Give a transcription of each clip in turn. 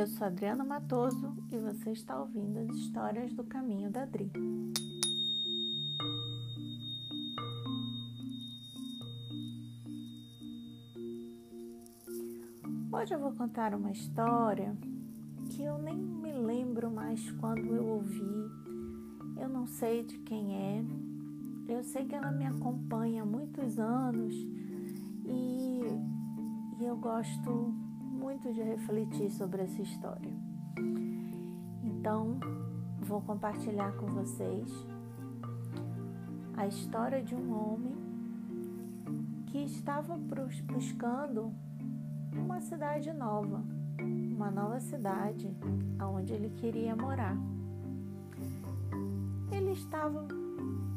Eu sou Adriana Matoso e você está ouvindo as histórias do caminho da Dri. Hoje eu vou contar uma história que eu nem me lembro mais quando eu ouvi. Eu não sei de quem é. Eu sei que ela me acompanha há muitos anos e, e eu gosto muito de refletir sobre essa história. Então, vou compartilhar com vocês a história de um homem que estava buscando uma cidade nova, uma nova cidade onde ele queria morar. Ele estava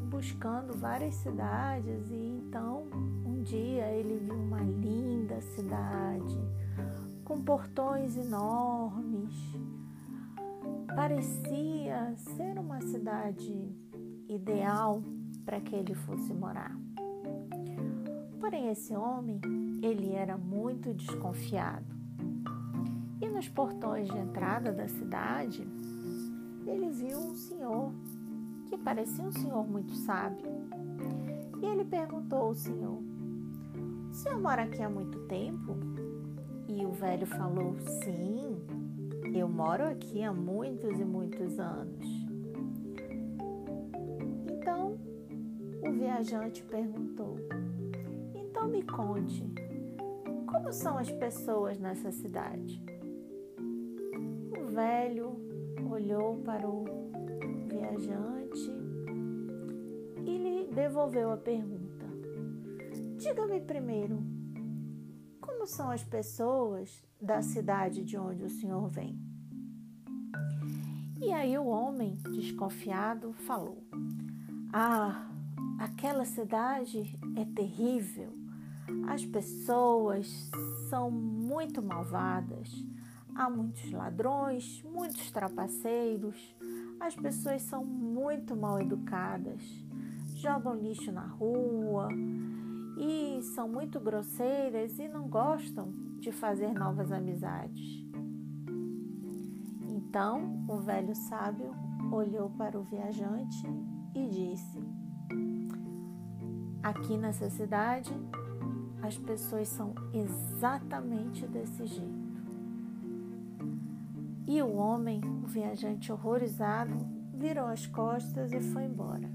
buscando várias cidades e então um dia ele viu uma linda cidade portões enormes. Parecia ser uma cidade ideal para que ele fosse morar. Porém, esse homem, ele era muito desconfiado. E nos portões de entrada da cidade, ele viu um senhor que parecia um senhor muito sábio. E ele perguntou ao senhor: O senhor mora aqui há muito tempo? E o velho falou: Sim, eu moro aqui há muitos e muitos anos. Então o viajante perguntou: Então me conte, como são as pessoas nessa cidade? O velho olhou para o viajante e lhe devolveu a pergunta. Diga-me primeiro, como são as pessoas da cidade de onde o senhor vem? E aí o homem, desconfiado, falou: Ah, aquela cidade é terrível. As pessoas são muito malvadas. Há muitos ladrões, muitos trapaceiros. As pessoas são muito mal educadas. Jogam lixo na rua, e são muito grosseiras e não gostam de fazer novas amizades. Então o velho sábio olhou para o viajante e disse: Aqui nessa cidade as pessoas são exatamente desse jeito. E o homem, o viajante horrorizado, virou as costas e foi embora.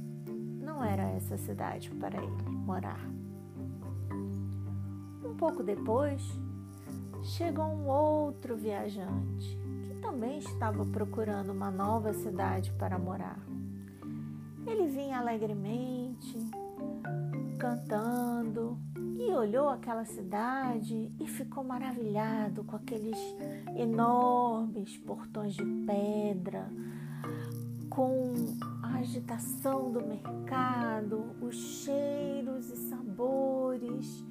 Não era essa cidade para ele morar pouco depois, chegou um outro viajante que também estava procurando uma nova cidade para morar. Ele vinha alegremente, cantando, e olhou aquela cidade e ficou maravilhado com aqueles enormes portões de pedra, com a agitação do mercado, os cheiros e sabores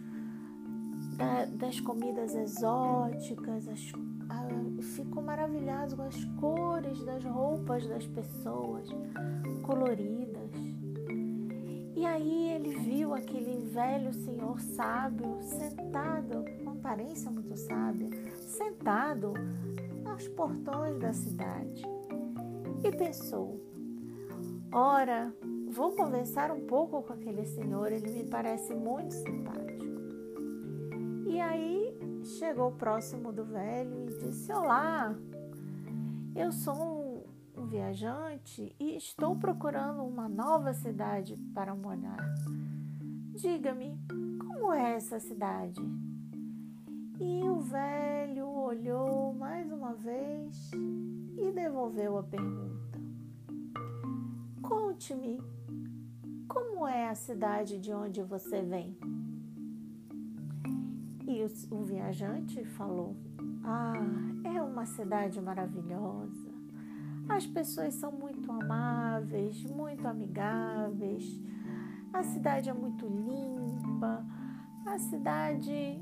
da, das comidas exóticas, as, a, ficou maravilhado com as cores das roupas das pessoas, coloridas. E aí ele viu aquele velho senhor sábio sentado, com aparência muito sábia, sentado aos portões da cidade. E pensou: ora, vou conversar um pouco com aquele senhor, ele me parece muito simpático. E aí chegou próximo do velho e disse: Olá, eu sou um, um viajante e estou procurando uma nova cidade para morar. Diga-me, como é essa cidade? E o velho olhou mais uma vez e devolveu a pergunta. Conte-me, como é a cidade de onde você vem? E o, o viajante falou: Ah, é uma cidade maravilhosa. As pessoas são muito amáveis, muito amigáveis. A cidade é muito limpa. A cidade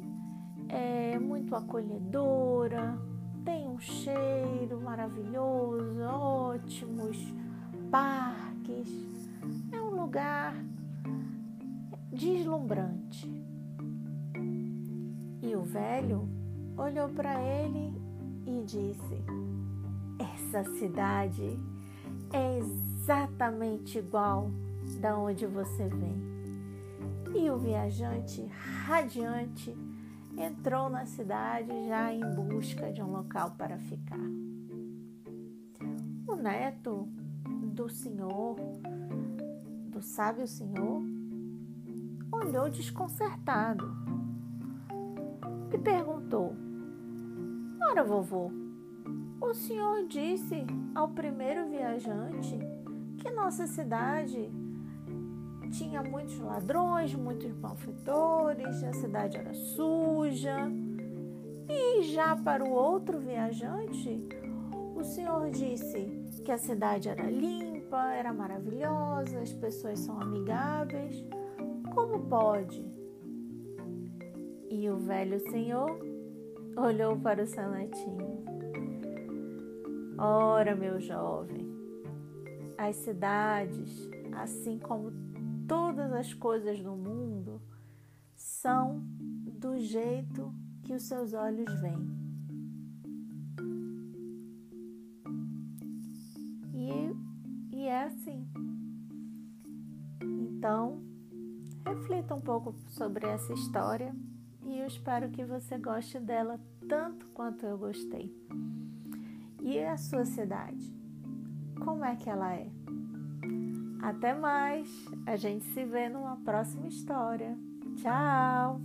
é muito acolhedora. Tem um cheiro maravilhoso, ótimos parques. É um lugar deslumbrante. Velho olhou para ele e disse: Essa cidade é exatamente igual da onde você vem. E o viajante radiante entrou na cidade já em busca de um local para ficar. O neto do senhor, do sábio senhor, olhou desconcertado e perguntou: Ora, vovô, o senhor disse ao primeiro viajante que nossa cidade tinha muitos ladrões, muitos malfeitores, a cidade era suja. E já para o outro viajante, o senhor disse que a cidade era limpa, era maravilhosa, as pessoas são amigáveis. Como pode? E o velho senhor olhou para o seu netinho. Ora, meu jovem, as cidades, assim como todas as coisas do mundo, são do jeito que os seus olhos veem. E, e é assim. Então, reflita um pouco sobre essa história e eu espero que você goste dela tanto quanto eu gostei. E a sua cidade? Como é que ela é? Até mais! A gente se vê numa próxima história. Tchau!